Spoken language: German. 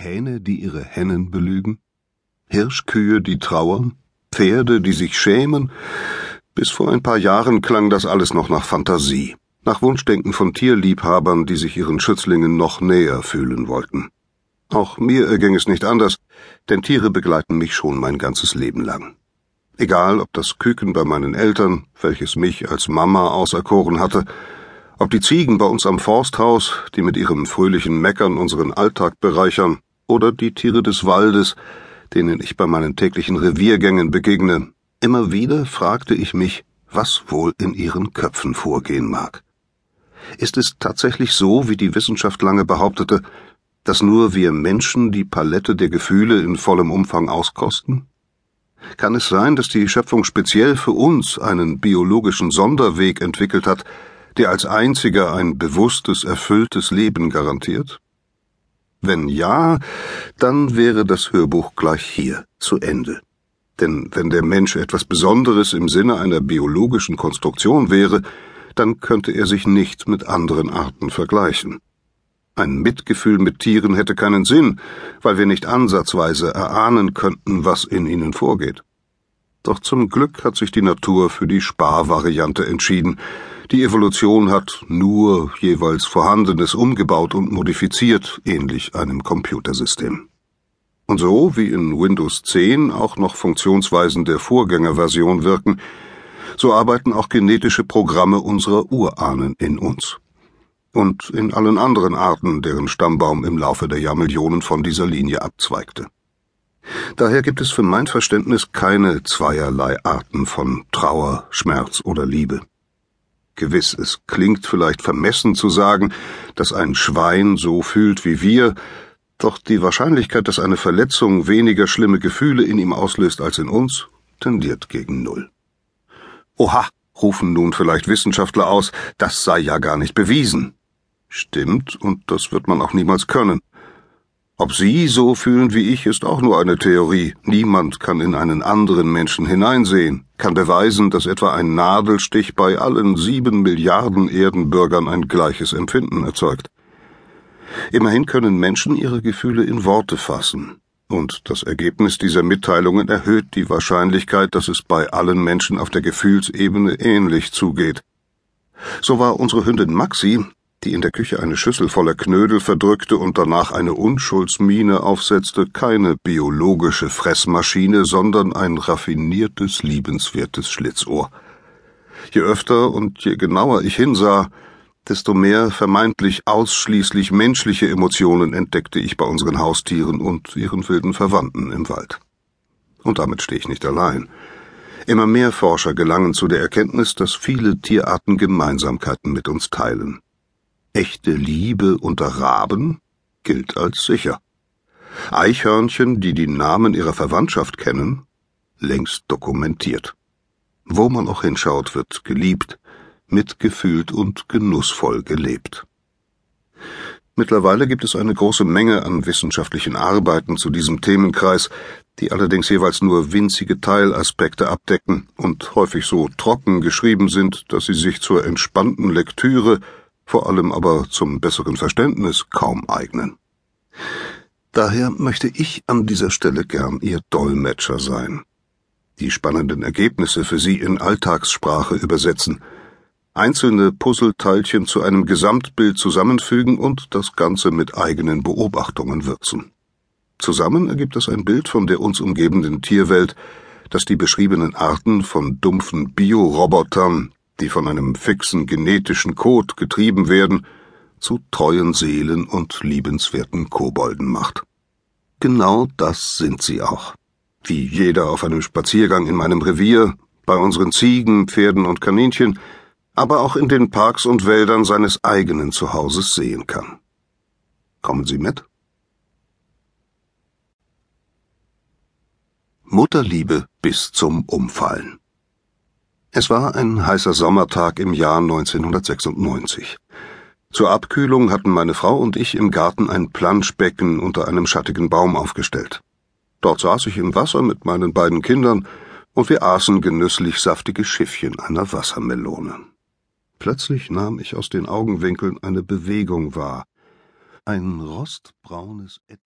Hähne, die ihre Hennen belügen, Hirschkühe, die trauern, Pferde, die sich schämen. Bis vor ein paar Jahren klang das alles noch nach Fantasie, nach Wunschdenken von Tierliebhabern, die sich ihren Schützlingen noch näher fühlen wollten. Auch mir erging es nicht anders, denn Tiere begleiten mich schon mein ganzes Leben lang. Egal, ob das Küken bei meinen Eltern, welches mich als Mama auserkoren hatte, ob die Ziegen bei uns am Forsthaus, die mit ihrem fröhlichen Meckern unseren Alltag bereichern, oder die Tiere des Waldes, denen ich bei meinen täglichen Reviergängen begegne, immer wieder fragte ich mich, was wohl in ihren Köpfen vorgehen mag. Ist es tatsächlich so, wie die Wissenschaft lange behauptete, dass nur wir Menschen die Palette der Gefühle in vollem Umfang auskosten? Kann es sein, dass die Schöpfung speziell für uns einen biologischen Sonderweg entwickelt hat, der als einziger ein bewusstes, erfülltes Leben garantiert? Wenn ja, dann wäre das Hörbuch gleich hier zu Ende. Denn wenn der Mensch etwas Besonderes im Sinne einer biologischen Konstruktion wäre, dann könnte er sich nicht mit anderen Arten vergleichen. Ein Mitgefühl mit Tieren hätte keinen Sinn, weil wir nicht ansatzweise erahnen könnten, was in ihnen vorgeht. Doch zum Glück hat sich die Natur für die Sparvariante entschieden, die Evolution hat nur jeweils Vorhandenes umgebaut und modifiziert, ähnlich einem Computersystem. Und so, wie in Windows 10 auch noch Funktionsweisen der Vorgängerversion wirken, so arbeiten auch genetische Programme unserer Urahnen in uns. Und in allen anderen Arten, deren Stammbaum im Laufe der Jahrmillionen von dieser Linie abzweigte. Daher gibt es für mein Verständnis keine zweierlei Arten von Trauer, Schmerz oder Liebe. Gewiss, es klingt vielleicht vermessen zu sagen, dass ein Schwein so fühlt wie wir, doch die Wahrscheinlichkeit, dass eine Verletzung weniger schlimme Gefühle in ihm auslöst als in uns, tendiert gegen Null. Oha, rufen nun vielleicht Wissenschaftler aus, das sei ja gar nicht bewiesen. Stimmt, und das wird man auch niemals können. Ob Sie so fühlen wie ich, ist auch nur eine Theorie. Niemand kann in einen anderen Menschen hineinsehen, kann beweisen, dass etwa ein Nadelstich bei allen sieben Milliarden Erdenbürgern ein gleiches Empfinden erzeugt. Immerhin können Menschen ihre Gefühle in Worte fassen. Und das Ergebnis dieser Mitteilungen erhöht die Wahrscheinlichkeit, dass es bei allen Menschen auf der Gefühlsebene ähnlich zugeht. So war unsere Hündin Maxi die in der Küche eine Schüssel voller Knödel verdrückte und danach eine Unschuldsmiene aufsetzte, keine biologische Fressmaschine, sondern ein raffiniertes, liebenswertes Schlitzohr. Je öfter und je genauer ich hinsah, desto mehr vermeintlich ausschließlich menschliche Emotionen entdeckte ich bei unseren Haustieren und ihren wilden Verwandten im Wald. Und damit stehe ich nicht allein. Immer mehr Forscher gelangen zu der Erkenntnis, dass viele Tierarten Gemeinsamkeiten mit uns teilen. Echte Liebe unter Raben gilt als sicher. Eichhörnchen, die die Namen ihrer Verwandtschaft kennen, längst dokumentiert. Wo man auch hinschaut, wird geliebt, mitgefühlt und genussvoll gelebt. Mittlerweile gibt es eine große Menge an wissenschaftlichen Arbeiten zu diesem Themenkreis, die allerdings jeweils nur winzige Teilaspekte abdecken und häufig so trocken geschrieben sind, dass sie sich zur entspannten Lektüre vor allem aber zum besseren Verständnis kaum eignen. Daher möchte ich an dieser Stelle gern Ihr Dolmetscher sein, die spannenden Ergebnisse für Sie in Alltagssprache übersetzen, einzelne Puzzleteilchen zu einem Gesamtbild zusammenfügen und das Ganze mit eigenen Beobachtungen würzen. Zusammen ergibt es ein Bild von der uns umgebenden Tierwelt, das die beschriebenen Arten von dumpfen Biorobotern, die von einem fixen genetischen Code getrieben werden, zu treuen Seelen und liebenswerten Kobolden macht. Genau das sind sie auch. Wie jeder auf einem Spaziergang in meinem Revier, bei unseren Ziegen, Pferden und Kaninchen, aber auch in den Parks und Wäldern seines eigenen Zuhauses sehen kann. Kommen Sie mit? Mutterliebe bis zum Umfallen. Es war ein heißer Sommertag im Jahr 1996. Zur Abkühlung hatten meine Frau und ich im Garten ein Planschbecken unter einem schattigen Baum aufgestellt. Dort saß ich im Wasser mit meinen beiden Kindern und wir aßen genüsslich saftige Schiffchen einer Wassermelone. Plötzlich nahm ich aus den Augenwinkeln eine Bewegung wahr. Ein rostbraunes Etwas